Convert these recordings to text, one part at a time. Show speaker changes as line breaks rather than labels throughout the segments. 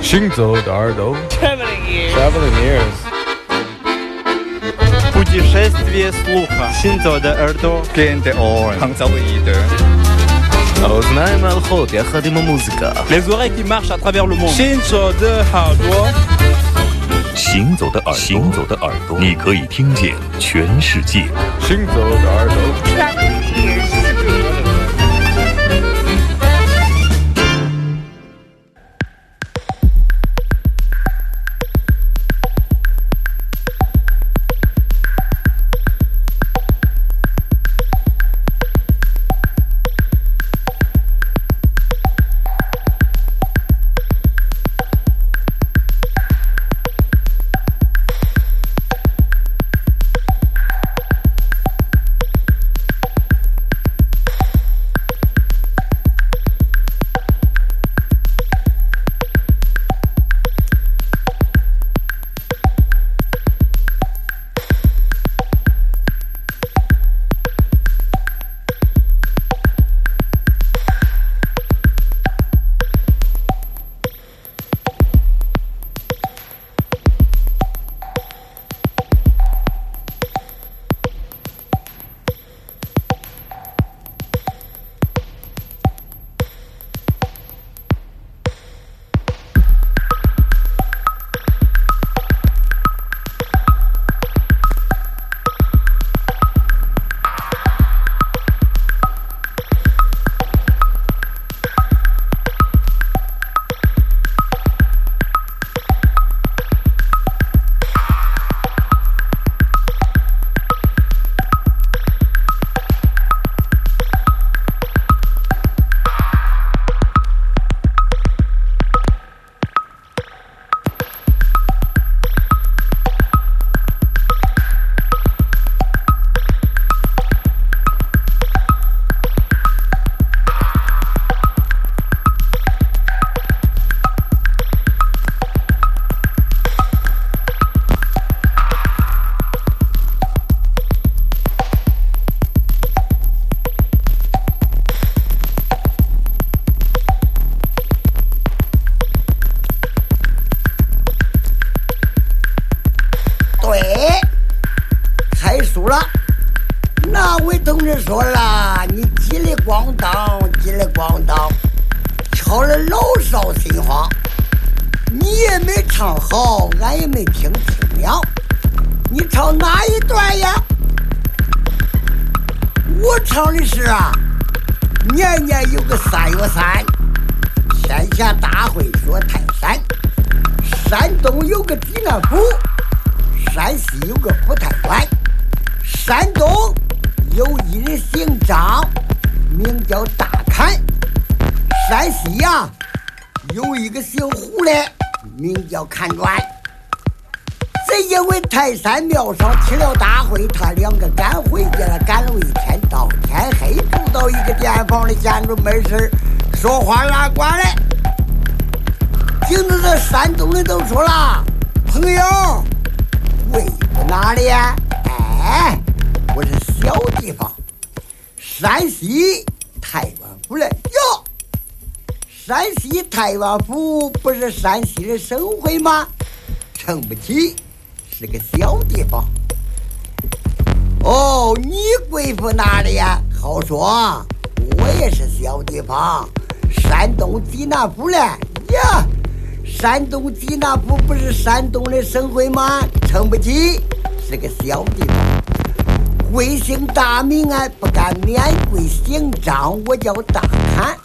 行走的耳朵
Traveling ears.
Traveling ears
Путешествие слуха. Синзо de耳朵.
Gente on. Hangzauide.
האוזניים הלכות יחד עם המוזיקה
Les oreilles qui marchent à travers le monde. Shinzo de耳朵.
行走的耳朵，行走的耳朵，你可以听见全世界。
行走的耳朵
山西呀有一个姓胡的，名叫看转。正因为泰山庙上起了大会，他两个赶回去了，赶了一天，到天黑住到一个店房里，见着没事说话拉呱嘞。听着这山东的都说了，朋友。位于哪里呀？哎，我是小地方，山西太原府嘞。哟，山西太原府不是山西的省会吗？撑不起，是个小地方。哦，你贵府哪里呀？好说，我也是小地方，山东济南府嘞。呀。山东济南府不是山东的省会吗？撑不起，是个小地方。贵姓大名啊？不敢免贵姓张，我叫大侃。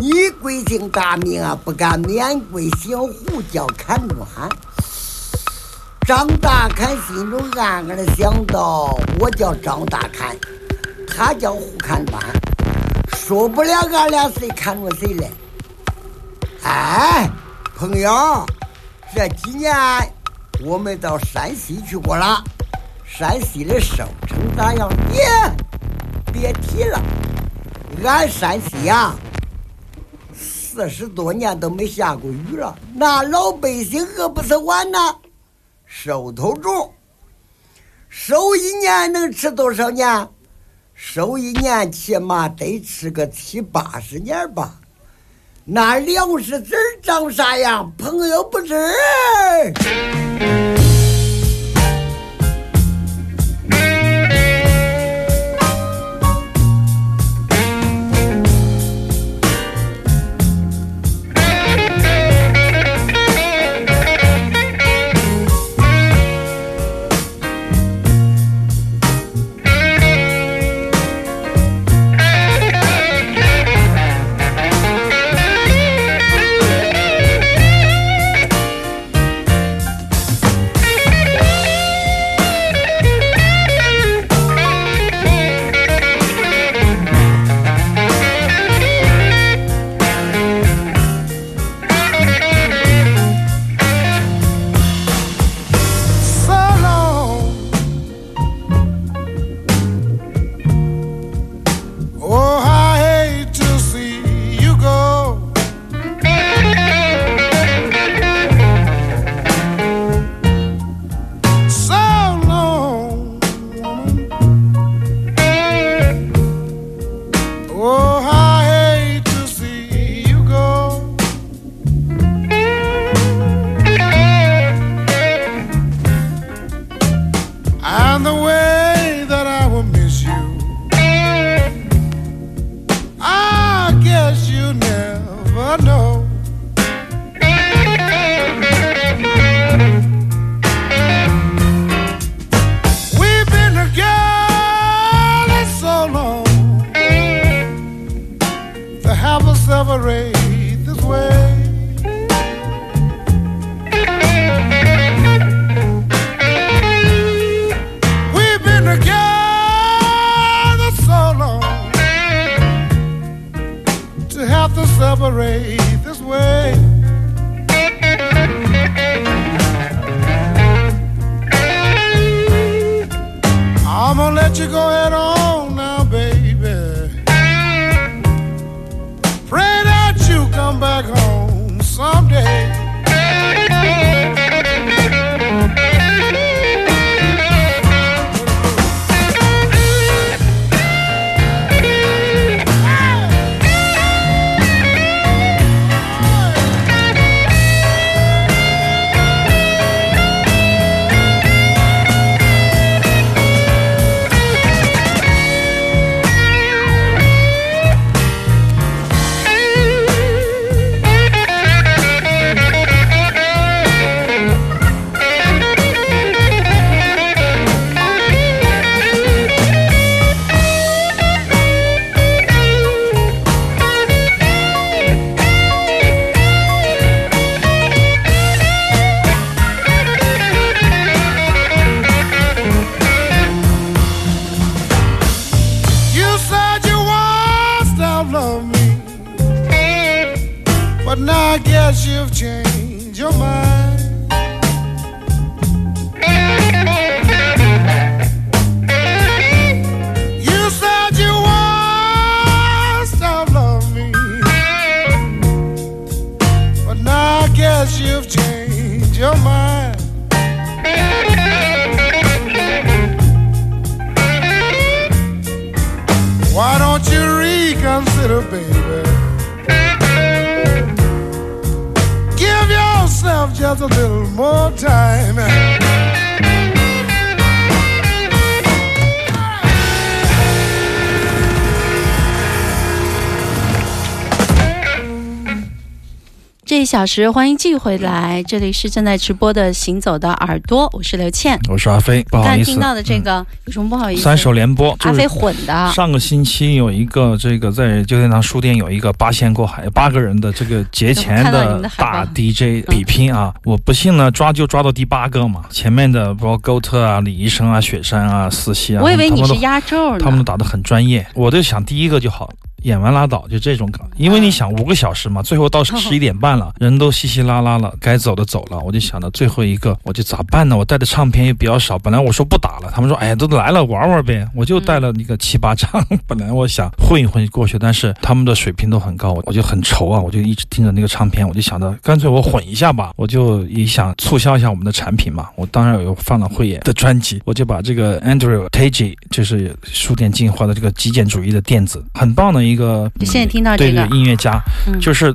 你贵姓大名啊？不敢免贵姓胡，叫侃转。张大侃心中暗暗的想到：我叫张大侃，他叫胡侃转，说不了俺俩谁看着谁嘞。哎，朋友，这几年我们到山西去过了，山西的收成咋样？耶，别提了，俺山西呀，四十多年都没下过雨了，那老百姓饿不死完呐。收头种，收一年能吃多少年？收一年起码得吃个七八十年吧。
那粮食籽长啥样，朋友不知。
这一小时，欢迎继续回来，这里是正在直播的《行走的耳朵》，我是刘倩。
我是阿飞，不好意思，
刚听到的这个、有什么不好意思？
三首联播，
阿飞混的。
上个星期有一个这个在旧天堂书店有一个八仙过海八个人的这个节前的大 DJ 比拼啊，我不信呢抓就抓到第八个嘛，前面的包括高特啊、李医生啊、雪山啊、四喜啊，
我以为你是压轴呢，
他们都打的很专业，我就想第一个就好了。演完拉倒，就这种梗。因为你想五个小时嘛，最后到 十一点半了，人都稀稀拉拉了，该走的走了，我就想到最后一个，我就咋办呢？我带的唱片又比较少，本来我说不打了，他们说哎呀都来了玩玩呗，我就带了那个七八张，本来我想混一混过去，但是他们的水平都很高，我就很愁啊，我就一直盯着那个唱片，我就想着干脆我混一下吧，我就也想促销一下我们的产品嘛，我当然有放了慧眼的专辑，我就把这个 Andrew Tage 就是书店进化的这个极简主义的电子，很棒的一个。
现在听到这
个音乐家，
嗯、
就是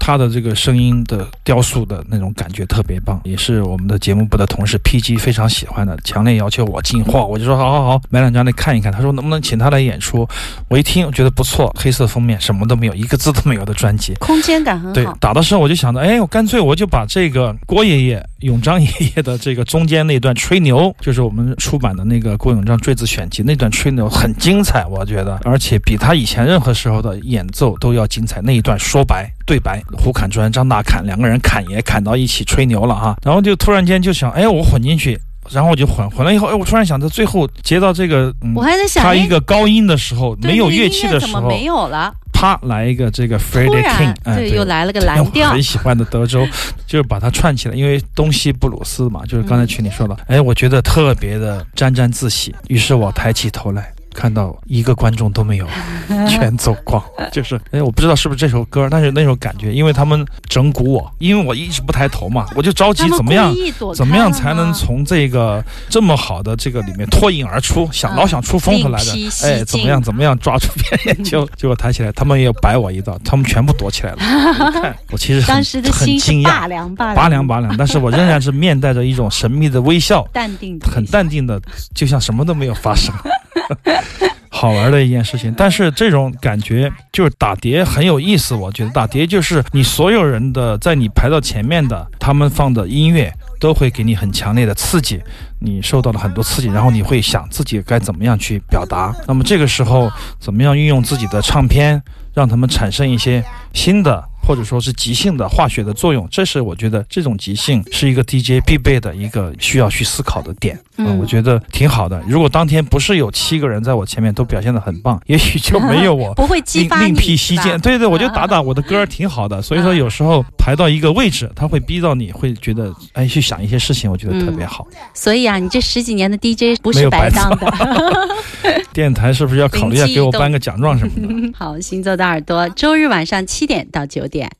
他的这个声音的雕塑的那种感觉特别棒，也是我们的节目部的同事 PG 非常喜欢的，强烈要求我进货，我就说好好好，买两张来看一看。他说能不能请他来演出？我一听我觉得不错，黑色封面什么都没有，一个字都没有的专辑，
空间感很好
对
好，。
打的时候我就想着，哎，我干脆我就把这个郭爷爷、永章爷爷的这个中间那段吹牛，就是我们出版的那个郭永章坠子选集那段吹牛很精彩，我觉得，而且比他以前任何时候的演奏都要精彩。那一段说白对白，胡侃专张大侃两个人侃也侃到一起吹牛了哈，然后就突然间就想，哎，我混进去。然后我就混混了以后，哎，我突然想到最后接到这个，嗯
我，还在想，
他
哎
一个高音的时候，没有乐器的时候，
怎么没有了？
啪来一个这个 Freddie King，
然，
哎，
对，又来了个蓝
我
调
很。喜欢的德州，就是把它串起来，因为东西布鲁斯嘛，就是刚才群里说的，哎，我觉得特别的沾沾自喜。于是我抬起头来，看到一个观众都没有，全走光。就是，哎，我不知道是不是这首歌，但是那种感觉，因为他们整蛊我，因为我一直不抬头嘛，我就着急怎么样怎么样才能从这个这么好的这个里面脱颖而出？想
嗯
老想出风头来的哎，怎么样怎么样抓住别人眼球？结果抬起来，他们也摆我一道，他们全部躲起来了。我 看我其实很
当时的
很
心是
惊讶，
拔凉拔
拔凉拔凉，但是我仍然是面带着一种神秘的微笑，
淡定
很淡定的，就像什么都没有发生。好玩的一件事情，但是这种感觉就是打碟很有意思。我觉得打碟就是你所有人的在你排到前面的，他们放的音乐都会给你很强烈的刺激，你受到了很多刺激，然后你会想自己该怎么样去表达。那么这个时候怎么样运用自己的唱片，让他们产生一些新的或者说是即兴的化学的作用，这是我觉得这种即兴是一个 DJ 必备的一个需要去思考的点。
嗯
呃我觉得挺好的。如果当天不是有七个人在我前面都表现的很棒，也许就没有我
不会激
另另
发你是吧
辟蹊径。对对，我就打打我的歌儿挺好的。所以说有时候排到一个位置，他会逼到你会觉得哎去想一些事情，我觉得特别好。
所以啊，你这十几年的 DJ 不是
白
白当的。
电台是不是要考虑一下给我颁个奖状什么的？
好，行走的耳朵，周日晚上七点到九点。
也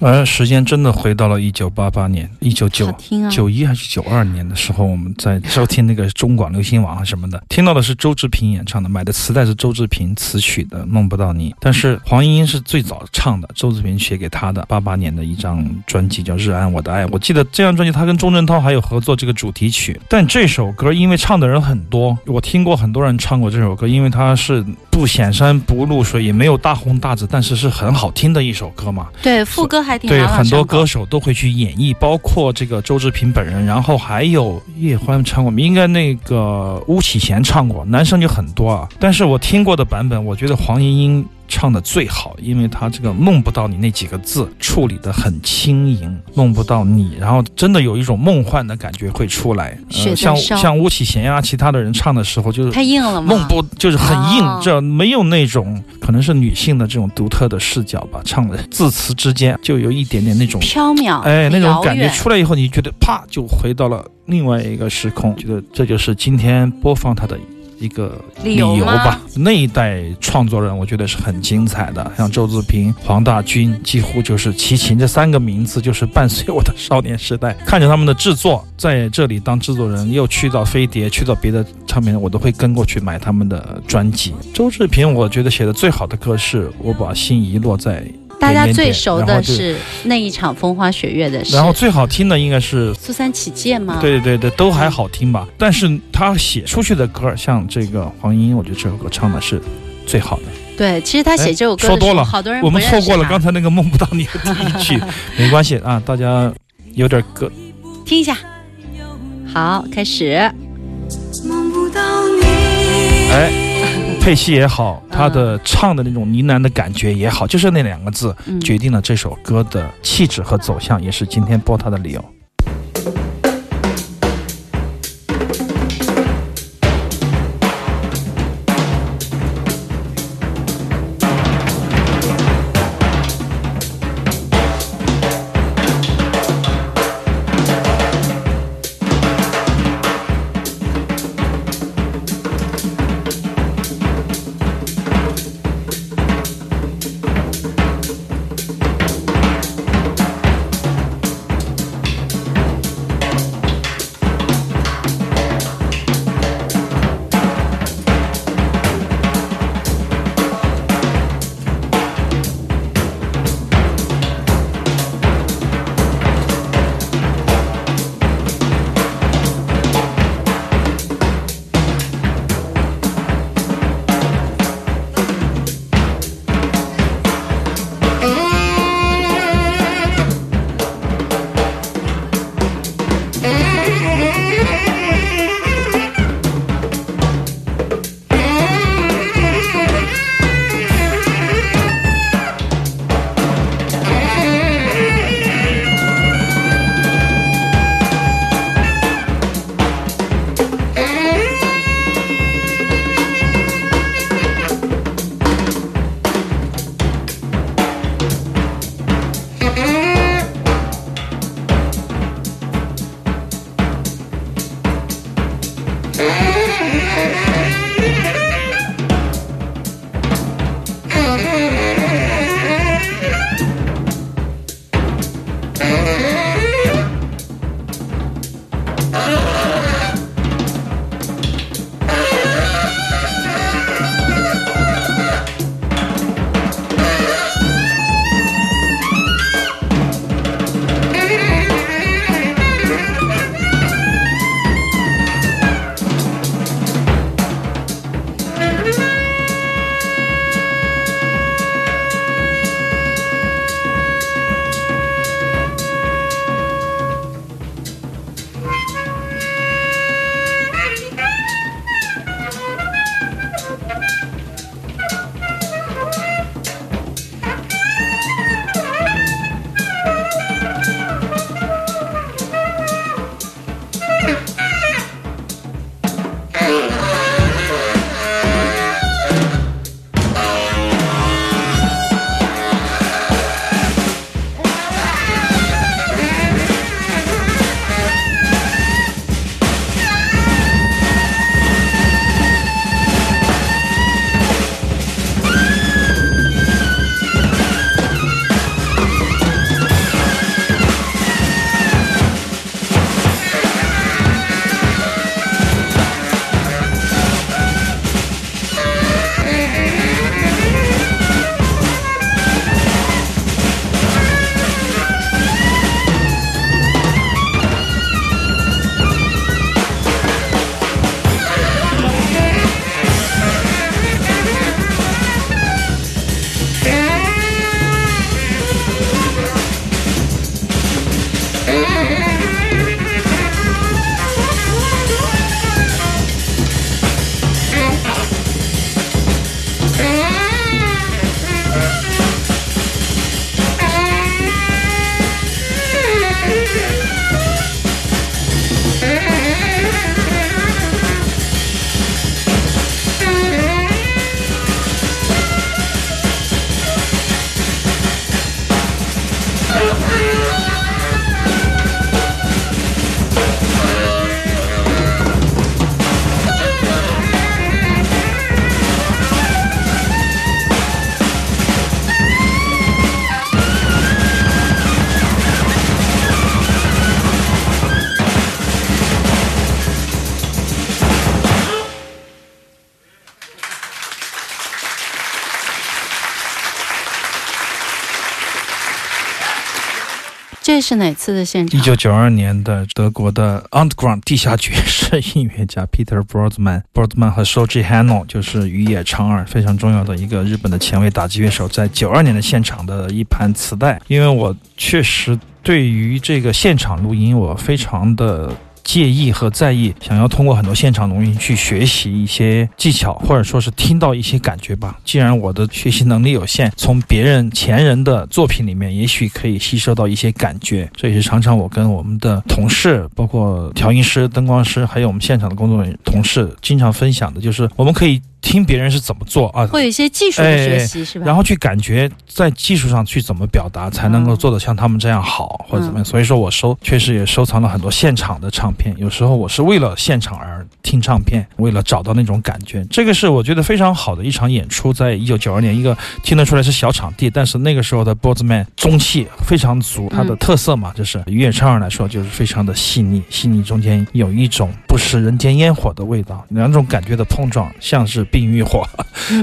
而时间真的回到了一九八八年，一九九九一还是九二年的时候，我们在收听那个中广流行网啊什么的，听到的是周志平演唱的，买的磁带是周志平词曲的《梦不到你》，但是黄莺莺是最早唱的，周志平写给她的八八年的一张专辑叫《日安我的爱》，我记得这张专辑他跟钟镇涛还有合作这个主题曲，但这首歌因为唱的人很多，我听过很多人唱过这首歌，因为它是不显山不露水，也没有大红大紫，但是是很好听的一首歌嘛。
对，副歌还挺
对，很多歌手都会去演绎，包括这个周志平本人，然后还有叶欢唱过，应该那个巫启贤唱过，男生就很多啊。但是我听过的版本，我觉得黄莺莺唱的最好，因为他这个梦不到你那几个字处理的很轻盈，梦不到你，然后真的有一种梦幻的感觉会出来。呃、像像巫启贤呀、其他的人唱的时候，就是
太硬了吗？
梦不就是很硬，
哦
这没有那种可能是女性的这种独特的视角吧，唱的字词之间就有一点点那种
缥缈，
哎，那种感觉出来以后，你觉得啪就回到了另外一个时空，觉得这就是今天播放它的一个
理由吗
吧。那一代创作人，我觉得是很精彩的，像周志平、黄大军，几乎就是齐秦这三个名字，就是伴随我的少年时代。看着他们的制作，在这里当制作人，又去到飞碟，去到别的唱片，我都会跟过去买他们的专辑。周志平，我觉得写的最好的歌是《我把心遗落在》。
大家最熟的是那一场风花雪月的事，
然后最好听的应该是
苏三起解吗？
对对对，都还好听吧。但是他写出去的歌，像这个黄莺莺，我觉得这首歌唱的是最好的。
对，其实他写这首歌
说多了，
好多人
我们错过了
刚
刚才那个梦不到你的第一句，没关系啊，大家有点歌。
听一下。好，开始。
梦不到你。
哎，配戏也好，
嗯
他的唱的那种呢喃的感觉也好，就是那两个字
嗯
决定了这首歌的气质和走向，也是今天播它的理由。
这是哪次的现场？
一九九二年的德国的 Underground 地下爵士音乐家 Peter Broadman，Broadman 和 Shoji Hano 就是羽野昌二非常重要的一个日本的前卫打击乐手，在九二年的现场的一盘磁带。因为我确实对于这个现场录音，我非常的。介意和在意，想要通过很多现场录音去学习一些技巧，或者说是听到一些感觉吧。既然我的学习能力有限，从别人前人的作品里面，也许可以吸收到一些感觉。这也是常常我跟我们的同事，包括调音师、灯光师，还有我们现场的工作人员同事，经常分享的，就是我们可以。听别人是怎么做啊？
会有一些技术的学习，是吧？
然后去感觉在技术上去怎么表达，才能够做得像他们这样好，或者怎么样。所以说我收确实也收藏了很多现场的唱片。有时候我是为了现场而听唱片，为了找到那种感觉。这个是我觉得非常好的一场演出，在一九九二年，一个听得出来是小场地，但是那个时候的 Boardman 中气非常足，它的特色嘛，就是于野唱来说就是非常的细腻，细腻中间有一种不食人间烟火的味道，两种感觉的碰撞，像是。冰与火，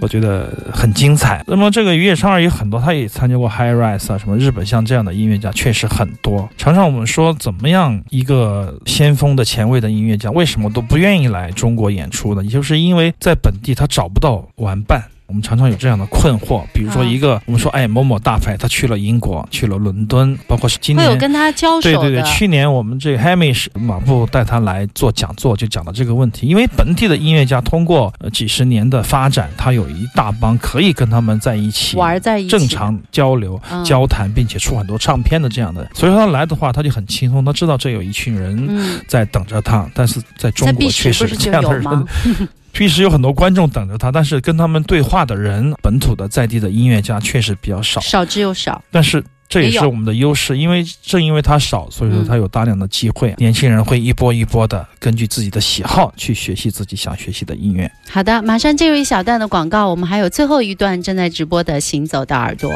我觉得很精彩。那么这个鱼野昌二也很多，他也参加过 High Rise 啊，什么日本像这样的音乐家确实很多。常常我们说，怎么样一个先锋的前卫的音乐家，为什么都不愿意来中国演出呢？也就是因为在本地他找不到玩伴。我们常常有这样的困惑，比如说一个，我们说，哎，某某大牌，他去了英国，去了伦敦，包括是今年
会有跟他交手
对对对，去年我们这个 Hamish 马布带他来做讲座，就讲到这个问题。因为本地的音乐家通过呃几十年的发展，他有一大帮可以跟他们在一起
玩在一起，
正常交流、交谈，并且出很多唱片的这样的。所以说他来的话，他就很轻松，他知道这有一群人在等着他。但是在中国确实是这样的人。确实有很多观众等着他，但是跟他们对话的人，本土的在地的音乐家确实比较少，
少之又少。
但是这也是我们的优势，因为正因为他少，所以说他有大量的机会，年轻人会一波一波的根据自己的喜好去学习自己想学习的音乐。
好的，马上进入一小段的广告，我们还有最后一段正在直播的《行走的耳朵》。